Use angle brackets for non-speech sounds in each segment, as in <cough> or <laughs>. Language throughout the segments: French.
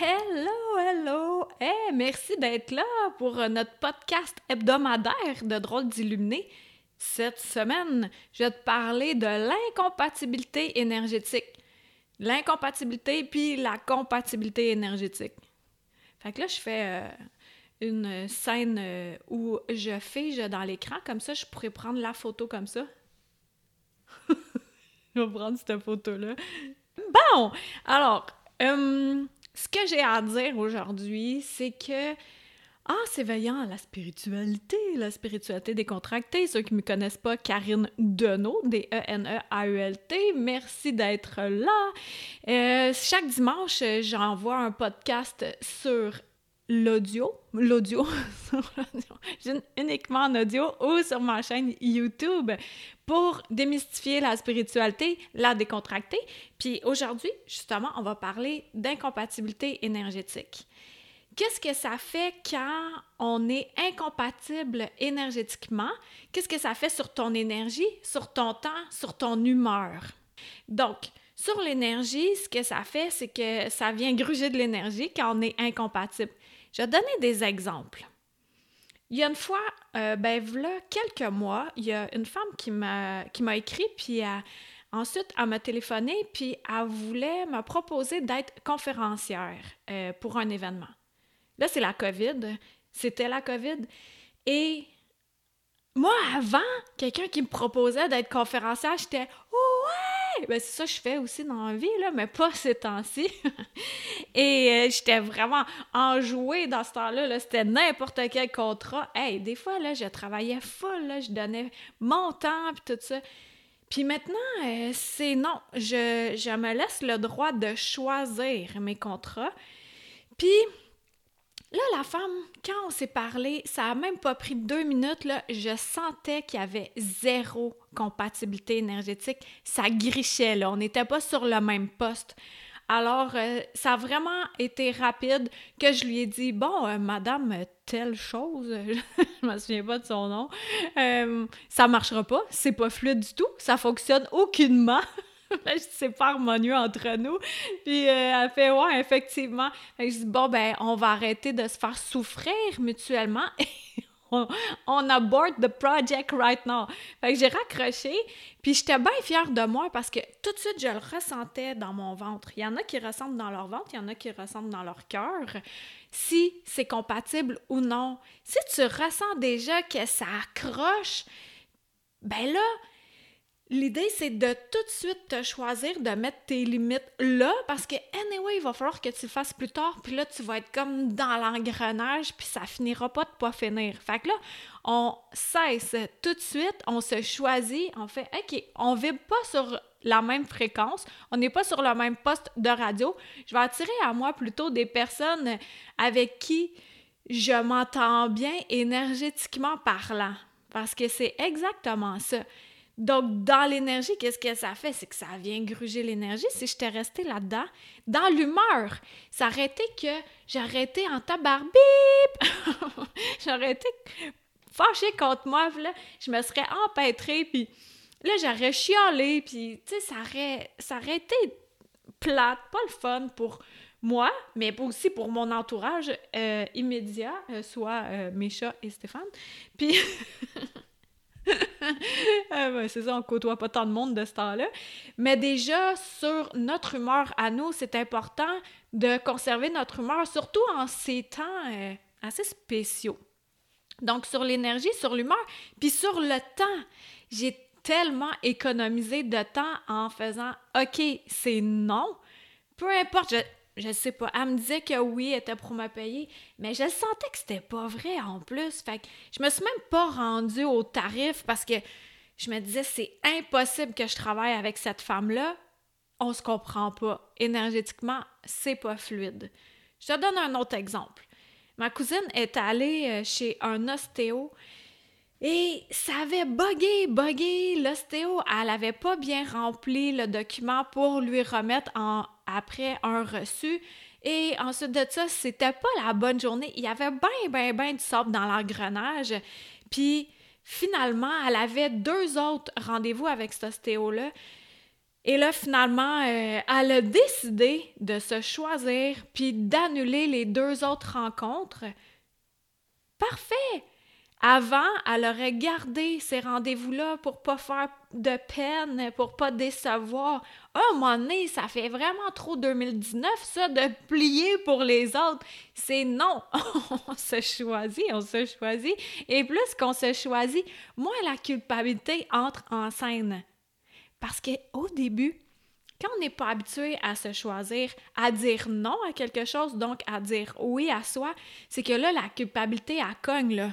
Hello, hello! Hey, merci d'être là pour notre podcast hebdomadaire de Drôles d'illuminés. Cette semaine, je vais te parler de l'incompatibilité énergétique. L'incompatibilité puis la compatibilité énergétique. Fait que là, je fais euh, une scène euh, où je fige dans l'écran, comme ça, je pourrais prendre la photo comme ça. <laughs> je vais prendre cette photo-là. Bon! Alors, euh, ce que j'ai à dire aujourd'hui, c'est que ah, c'est veillant la spiritualité, la spiritualité décontractée. Ceux qui ne me connaissent pas, Karine Deneau, D-E-N-E-A-U-L-T, merci d'être là. Euh, chaque dimanche, j'envoie un podcast sur l'audio, l'audio, <laughs> uniquement en audio ou sur ma chaîne YouTube pour démystifier la spiritualité, la décontracter. Puis aujourd'hui, justement, on va parler d'incompatibilité énergétique. Qu'est-ce que ça fait quand on est incompatible énergétiquement? Qu'est-ce que ça fait sur ton énergie, sur ton temps, sur ton humeur? Donc, sur l'énergie, ce que ça fait, c'est que ça vient gruger de l'énergie quand on est incompatible. Je vais donner des exemples. Il y a une fois, euh, ben voilà quelques mois, il y a une femme qui m'a, écrit, puis ensuite, elle m'a téléphoné, puis elle voulait me proposer d'être conférencière euh, pour un événement. Là, c'est la COVID. C'était la COVID. Et moi, avant, quelqu'un qui me proposait d'être conférencière, j'étais Oh! Ben, c'est ça je fais aussi dans la vie, mais pas <laughs> ces temps-ci. Et euh, j'étais vraiment enjouée dans ce temps-là. -là, C'était n'importe quel contrat. Hey, des fois, là, je travaillais full, je donnais mon temps, puis tout ça. Puis maintenant, euh, c'est non. Je, je me laisse le droit de choisir mes contrats. Puis Là, la femme, quand on s'est parlé, ça a même pas pris deux minutes, je sentais qu'il y avait zéro compatibilité énergétique. Ça grichait, là. On n'était pas sur le même poste. Alors, euh, ça a vraiment été rapide que je lui ai dit Bon, euh, madame, telle chose, <laughs> je me souviens pas de son nom, euh, ça marchera pas, c'est pas fluide du tout, ça fonctionne aucunement. <laughs> là, je dis, c'est pas harmonieux entre nous. Puis euh, elle fait, ouais, effectivement. Fait je dis, bon, ben, on va arrêter de se faire souffrir mutuellement. <laughs> on, on aborde the project right now. Fait que j'ai raccroché, puis j'étais bien fière de moi parce que tout de suite, je le ressentais dans mon ventre. Il y en a qui ressentent dans leur ventre, il y en a qui ressentent dans leur cœur. Si c'est compatible ou non. Si tu ressens déjà que ça accroche, ben là, L'idée, c'est de tout de suite te choisir de mettre tes limites là, parce que, anyway, il va falloir que tu le fasses plus tard, puis là, tu vas être comme dans l'engrenage, puis ça finira pas de pas finir. Fait que là, on cesse tout de suite, on se choisit, on fait, OK, on vibre pas sur la même fréquence, on n'est pas sur le même poste de radio. Je vais attirer à moi plutôt des personnes avec qui je m'entends bien énergétiquement parlant, parce que c'est exactement ça. Donc, dans l'énergie, qu'est-ce que ça fait? C'est que ça vient gruger l'énergie. Si je t'ai resté là-dedans, dans l'humeur, ça aurait été que j'aurais été en tabarbip! <laughs> j'aurais été fâchée contre moi, là. Je me serais empêtrée, puis là, j'aurais chialé, puis, tu sais, ça aurait été plate, pas le fun pour moi, mais aussi pour mon entourage euh, immédiat, euh, soit euh, mes chats et Stéphane. Puis... <laughs> <laughs> Ah c'est ça, on côtoie pas tant de monde de ce temps-là. Mais déjà, sur notre humeur à nous, c'est important de conserver notre humeur, surtout en ces temps euh, assez spéciaux. Donc, sur l'énergie, sur l'humeur, puis sur le temps. J'ai tellement économisé de temps en faisant OK, c'est non. Peu importe, je, je sais pas. Elle me disait que oui, elle était pour me payer, mais je sentais que c'était pas vrai en plus. Fait que je me suis même pas rendue au tarif parce que je me disais c'est impossible que je travaille avec cette femme-là. On se comprend pas. Énergétiquement, c'est pas fluide. Je te donne un autre exemple. Ma cousine est allée euh, chez un ostéo et ça avait bugué, bugué. L'ostéo, elle avait pas bien rempli le document pour lui remettre après un reçu. Et ensuite de ça, c'était pas la bonne journée. Il y avait bien, bien, bien du sable dans l'engrenage. Puis finalement, elle avait deux autres rendez-vous avec cet ostéo-là. Et là, finalement, euh, elle a décidé de se choisir puis d'annuler les deux autres rencontres. Parfait! Avant, elle aurait gardé ces rendez-vous-là pour pas faire de peine, pour pas décevoir. Un moment donné, ça fait vraiment trop 2019, ça, de plier pour les autres. C'est non. <laughs> on se choisit, on se choisit. Et plus qu'on se choisit, moins la culpabilité entre en scène. Parce qu'au début, quand on n'est pas habitué à se choisir, à dire non à quelque chose, donc à dire oui à soi, c'est que là, la culpabilité, elle cogne.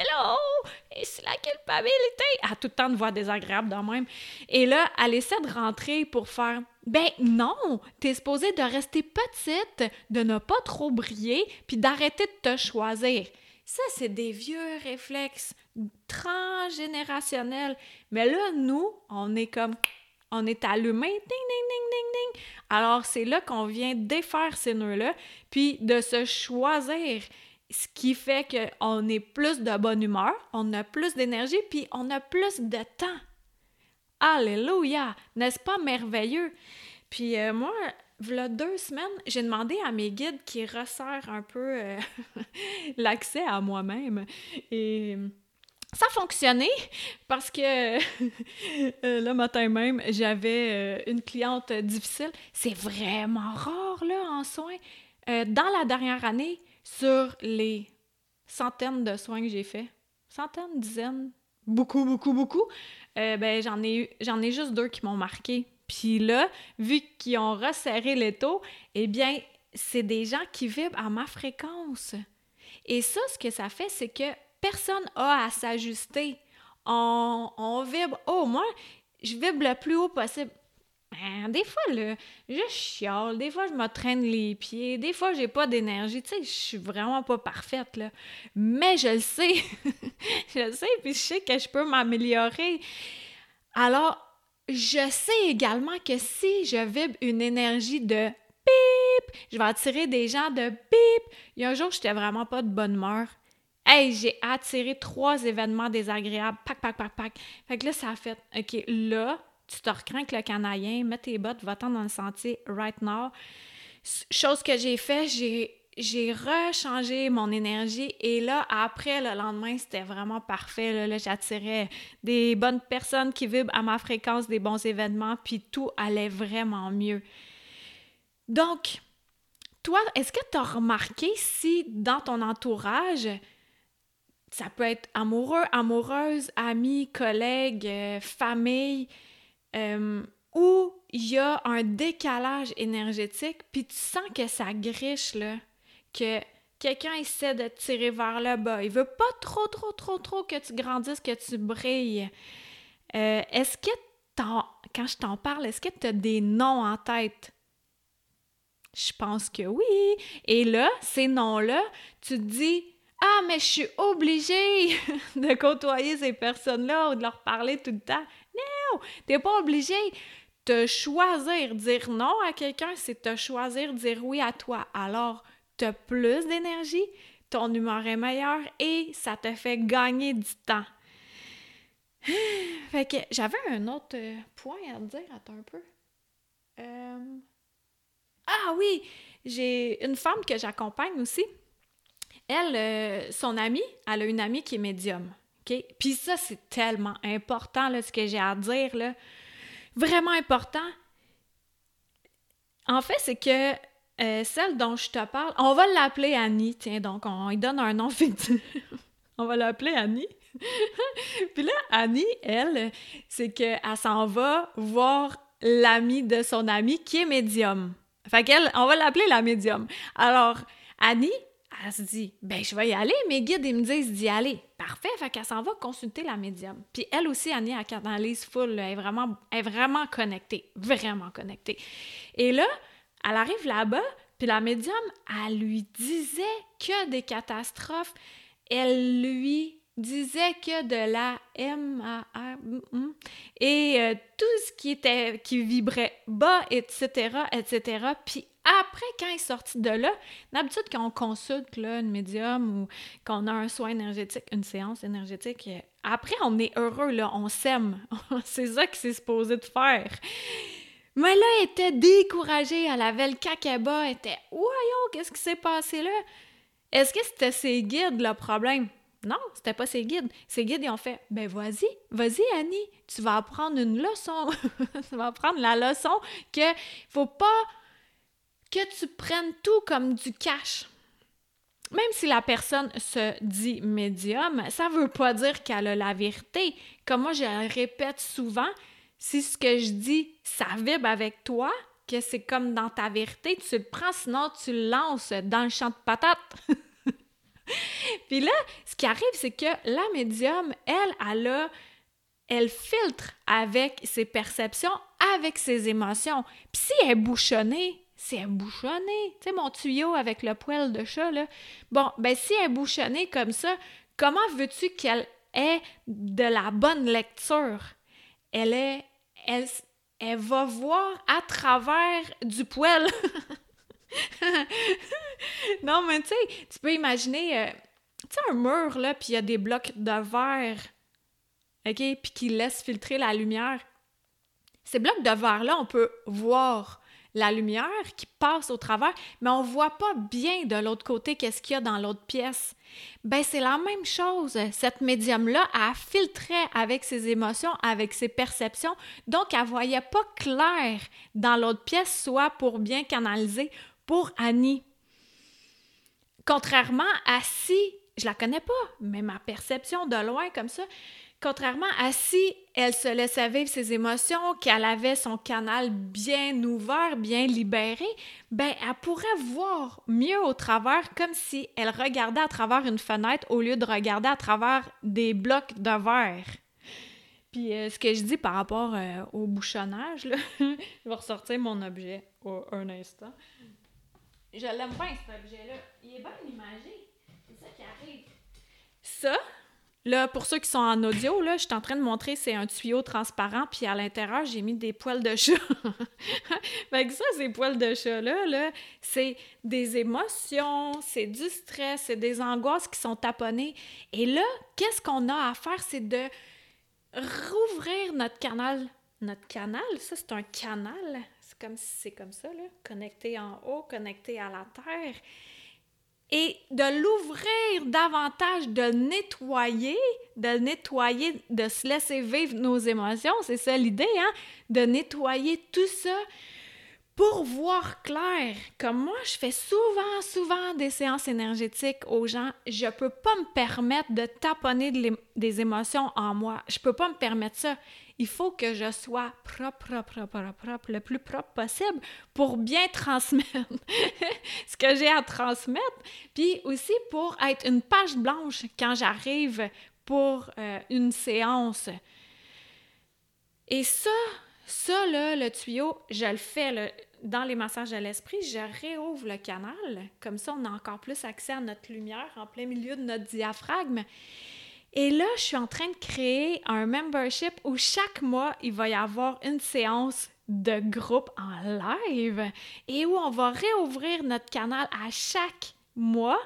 Hello! Et c'est la culpabilité! À tout le temps de voix désagréable de même. Et là, elle essaie de rentrer pour faire Ben non! T'es supposée de rester petite, de ne pas trop briller, puis d'arrêter de te choisir. Ça, c'est des vieux réflexes transgénérationnels. Mais là, nous, on est comme on est allumé, ding, ding, ding, ding, ding. Alors, c'est là qu'on vient défaire ces nœuds-là, puis de se choisir, ce qui fait qu'on est plus de bonne humeur, on a plus d'énergie, puis on a plus de temps. Alléluia! N'est-ce pas merveilleux? Puis euh, moi, voilà deux semaines, j'ai demandé à mes guides qui resserrent un peu euh, <laughs> l'accès à moi-même. Ça a fonctionné parce que <laughs> euh, le matin même, j'avais euh, une cliente difficile. C'est vraiment rare, là, en soins. Euh, dans la dernière année, sur les centaines de soins que j'ai faits, centaines, dizaines, beaucoup, beaucoup, beaucoup, ben, j'en ai, j'en ai juste deux qui m'ont marqué. Puis là, vu qu'ils ont resserré les taux, eh bien, c'est des gens qui vibrent à ma fréquence. Et ça, ce que ça fait, c'est que personne a à s'ajuster. On, vibre. Oh, moi, je vibre le plus haut possible. Ben, des fois, là, je chiale, des fois, je me traîne les pieds, des fois, j'ai pas d'énergie. Tu sais, je suis vraiment pas parfaite, là. Mais je le sais. <laughs> je le sais, puis je sais que je peux m'améliorer. Alors, je sais également que si je vibre une énergie de bip, je vais attirer des gens de bip. Il y a un jour, j'étais vraiment pas de bonne humeur. Hey, j'ai attiré trois événements désagréables. Pac, pac, pac, pac. Fait que là, ça a fait, OK, là, tu te recrains le canadien, mets tes bottes, va-t'en dans le sentier right now. Chose que j'ai fait, j'ai j'ai rechangé mon énergie et là, après, le lendemain, c'était vraiment parfait. Là, j'attirais des bonnes personnes qui vibrent à ma fréquence, des bons événements, puis tout allait vraiment mieux. Donc, toi, est-ce que tu as remarqué si dans ton entourage, ça peut être amoureux, amoureuse, ami, collègue, euh, famille, euh, où il y a un décalage énergétique, puis tu sens que ça griche, là, que quelqu'un essaie de te tirer vers le bas. Il veut pas trop, trop, trop, trop que tu grandisses, que tu brilles. Euh, est-ce que, quand je t'en parle, est-ce que tu as des noms en tête? Je pense que oui. Et là, ces noms-là, tu te dis, ah, mais je suis obligée <laughs> de côtoyer ces personnes-là ou de leur parler tout le temps. Non, t'es pas obligé. Te choisir dire non à quelqu'un, c'est te choisir dire oui à toi. Alors, tu as plus d'énergie, ton humeur est meilleure et ça te fait gagner du temps. <sighs> fait que j'avais un autre euh, point à te dire, attends un peu. Euh, ah oui, j'ai une femme que j'accompagne aussi elle, euh, son amie, elle a une amie qui est médium. OK? Puis ça, c'est tellement important, là, ce que j'ai à dire, là. Vraiment important. En fait, c'est que euh, celle dont je te parle, on va l'appeler Annie. Tiens, donc, on lui donne un nom fictif. <laughs> on va l'appeler Annie. <laughs> Puis là, Annie, elle, c'est qu'elle s'en va voir l'amie de son amie qui est médium. Fait qu'elle, on va l'appeler la médium. Alors, Annie, elle se dit, ben je vais y aller, mes guides, ils me disent d'y aller. Parfait, fait qu'elle s'en va consulter la médium. Puis elle aussi, Annie, elle canalise full, elle est vraiment, est vraiment connectée, vraiment connectée. Et là, elle arrive là-bas, puis la médium, elle lui disait que des catastrophes. Elle lui disait que de la MAR et euh, tout ce qui était qui vibrait bas, etc., etc. Puis après, quand il est sorti de là, d'habitude, quand on consulte là, une médium ou qu'on a un soin énergétique, une séance énergétique, euh, après, on est heureux, là, on s'aime. <laughs> c'est ça qui s'est supposé de faire. Mais là, elle était découragée, elle avait le cacaba, elle était « Voyons, qu'est-ce qui s'est passé là? » Est-ce que c'était ses guides le problème? Non, c'était pas ses guides. Ses guides, ils ont fait Ben vas-y, vas-y, Annie, tu vas apprendre une leçon. <laughs> tu vas apprendre la leçon que faut pas que tu prennes tout comme du cash. Même si la personne se dit médium, ça veut pas dire qu'elle a la vérité. Comme moi, je le répète souvent, si ce que je dis, ça vibre avec toi, que c'est comme dans ta vérité, tu le prends, sinon tu le lances dans le champ de patates. <laughs> <laughs> Puis là, ce qui arrive, c'est que la médium, elle, elle a elle filtre avec ses perceptions, avec ses émotions. Puis si elle est bouchonnée, si elle est bouchonnée, tu sais, mon tuyau avec le poil de chat, là. Bon, ben si elle est bouchonnée comme ça, comment veux-tu qu'elle ait de la bonne lecture? Elle est. Elle, elle va voir à travers du poil. <laughs> <laughs> non, mais tu sais, tu peux imaginer, euh, tu sais, un mur, là, puis il y a des blocs de verre, OK, puis qui laissent filtrer la lumière. Ces blocs de verre-là, on peut voir la lumière qui passe au travers, mais on voit pas bien de l'autre côté qu'est-ce qu'il y a dans l'autre pièce. Ben c'est la même chose. Cette médium-là a filtré avec ses émotions, avec ses perceptions, donc elle voyait pas clair dans l'autre pièce, soit pour bien canaliser pour Annie. Contrairement à si, je la connais pas, mais ma perception de loin comme ça, contrairement à si elle se laissait vivre ses émotions, qu'elle avait son canal bien ouvert, bien libéré, ben elle pourrait voir mieux au travers comme si elle regardait à travers une fenêtre au lieu de regarder à travers des blocs de verre. Puis euh, ce que je dis par rapport euh, au bouchonnage, là, <laughs> je vais ressortir mon objet un instant. Je l'aime bien, cet objet-là. Il est bien imagé. C'est ça qui arrive. Ça, là, pour ceux qui sont en audio, là, je suis en train de montrer, c'est un tuyau transparent, puis à l'intérieur, j'ai mis des poils de chat. <laughs> ça, ces poils de chat-là, -là, c'est des émotions, c'est du stress, c'est des angoisses qui sont taponnées. Et là, qu'est-ce qu'on a à faire? C'est de rouvrir notre canal. Notre canal, ça, c'est un canal comme si c'est comme ça, là, connecté en haut, connecté à la terre. Et de l'ouvrir davantage, de nettoyer, de nettoyer, de se laisser vivre nos émotions, c'est ça l'idée, hein? De nettoyer tout ça pour voir clair. Comme moi, je fais souvent, souvent des séances énergétiques aux gens, je peux pas me permettre de taponner des émotions en moi. Je peux pas me permettre ça il faut que je sois propre, propre, propre, propre, le plus propre possible pour bien transmettre <laughs> ce que j'ai à transmettre, puis aussi pour être une page blanche quand j'arrive pour euh, une séance. Et ça, ça, le tuyau, je le fais dans les massages de l'esprit, je réouvre le canal. Comme ça, on a encore plus accès à notre lumière en plein milieu de notre diaphragme. Et là, je suis en train de créer un membership où chaque mois, il va y avoir une séance de groupe en live et où on va réouvrir notre canal à chaque mois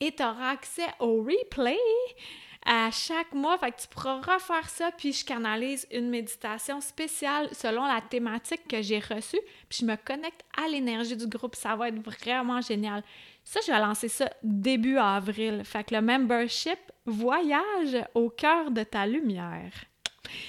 et tu auras accès au replay à chaque mois. Fait que tu pourras refaire ça, puis je canalise une méditation spéciale selon la thématique que j'ai reçue, puis je me connecte à l'énergie du groupe. Ça va être vraiment génial. Ça, je vais lancer ça début avril. Fait que le membership Voyage au cœur de ta lumière.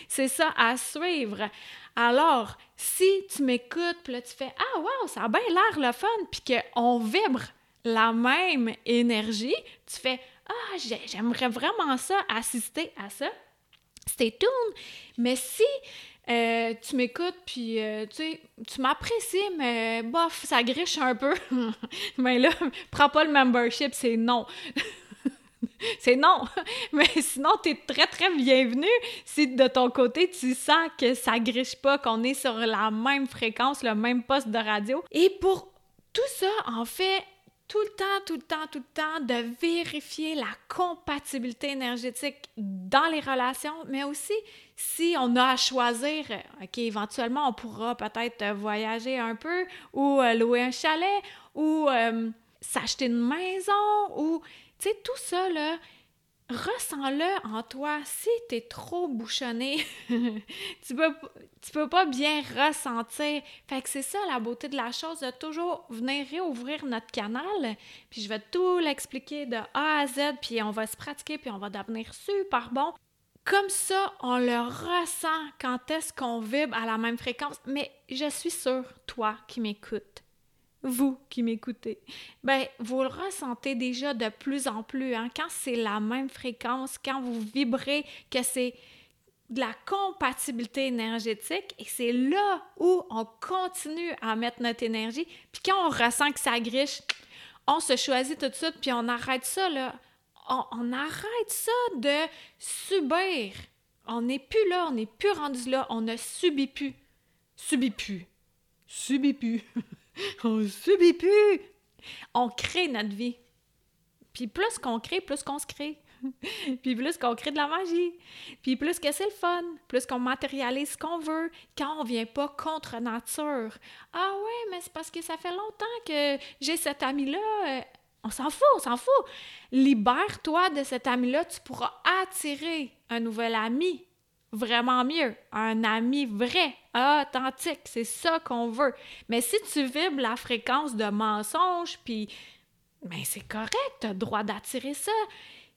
C'est ça à suivre. Alors, si tu m'écoutes, puis là tu fais Ah, wow, ça a bien l'air le fun, puis qu'on vibre la même énergie, tu fais Ah, j'aimerais vraiment ça, assister à ça. Stay tuned. Mais si euh, tu m'écoutes, puis euh, tu sais, tu m'apprécies, mais bof, ça griche un peu. mais <laughs> là, <laughs> prends pas le membership, c'est non. <laughs> c'est non. Mais sinon, tu es très, très bienvenu si de ton côté, tu sens que ça griche pas, qu'on est sur la même fréquence, le même poste de radio. Et pour tout ça, en fait, tout le temps, tout le temps, tout le temps, de vérifier la compatibilité énergétique dans les relations, mais aussi si on a à choisir, OK, éventuellement, on pourra peut-être voyager un peu ou euh, louer un chalet ou euh, s'acheter une maison ou, tu sais, tout ça, là, ressens-le en toi. Si tu es trop bouchonné, <laughs> tu peux, tu peux pas bien ressentir. Fait que c'est ça la beauté de la chose, de toujours venir réouvrir notre canal. Puis je vais tout l'expliquer de A à Z, puis on va se pratiquer, puis on va devenir super bon. Comme ça, on le ressent quand est-ce qu'on vibre à la même fréquence. Mais je suis sûre, toi qui m'écoutes, vous qui m'écoutez, ben vous le ressentez déjà de plus en plus. Hein? Quand c'est la même fréquence, quand vous vibrez, que c'est de la compatibilité énergétique et c'est là où on continue à mettre notre énergie. Puis quand on ressent que ça griche, on se choisit tout de suite puis on arrête ça là. On, on arrête ça de subir. On n'est plus là, on n'est plus rendu là, on ne subit plus. Subit plus. Subit plus. <laughs> <laughs> on subit plus. On crée notre vie. Puis plus qu'on crée, plus qu'on se crée. <laughs> puis plus qu'on crée de la magie. Puis plus que c'est le fun. Plus qu'on matérialise ce qu'on veut. Quand on vient pas contre nature. Ah ouais, mais c'est parce que ça fait longtemps que j'ai cet ami-là. Euh, on s'en fout, on s'en fout. Libère-toi de cet ami-là. Tu pourras attirer un nouvel ami vraiment mieux. Un ami vrai, authentique, c'est ça qu'on veut. Mais si tu vibres la fréquence de mensonge, puis ben c'est correct, tu as le droit d'attirer ça.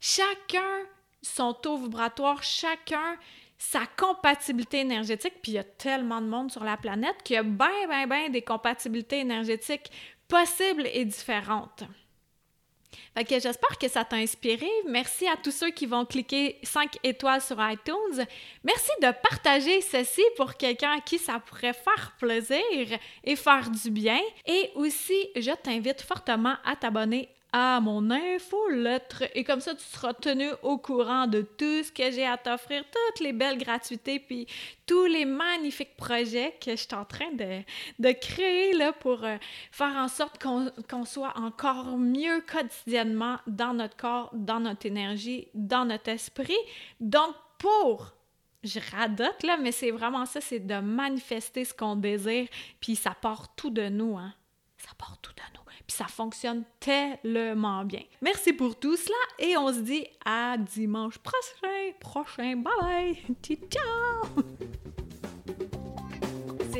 Chacun son taux vibratoire, chacun sa compatibilité énergétique, puis il y a tellement de monde sur la planète qu'il y a bien, bien, bien des compatibilités énergétiques possibles et différentes. J'espère que ça t'a inspiré. Merci à tous ceux qui vont cliquer 5 étoiles sur iTunes. Merci de partager ceci pour quelqu'un à qui ça pourrait faire plaisir et faire du bien. Et aussi, je t'invite fortement à t'abonner à mon infolettre et comme ça tu seras tenu au courant de tout ce que j'ai à t'offrir, toutes les belles gratuités puis tous les magnifiques projets que je suis en train de, de créer là, pour euh, faire en sorte qu'on soit encore mieux quotidiennement dans notre corps, dans notre énergie, dans notre esprit. Donc pour je radote là, mais c'est vraiment ça, c'est de manifester ce qu'on désire, puis ça part tout de nous, hein. Ça part tout de nous ça fonctionne tellement bien. Merci pour tout cela et on se dit à dimanche prochain. Prochain. Bye bye. <laughs> Ciao.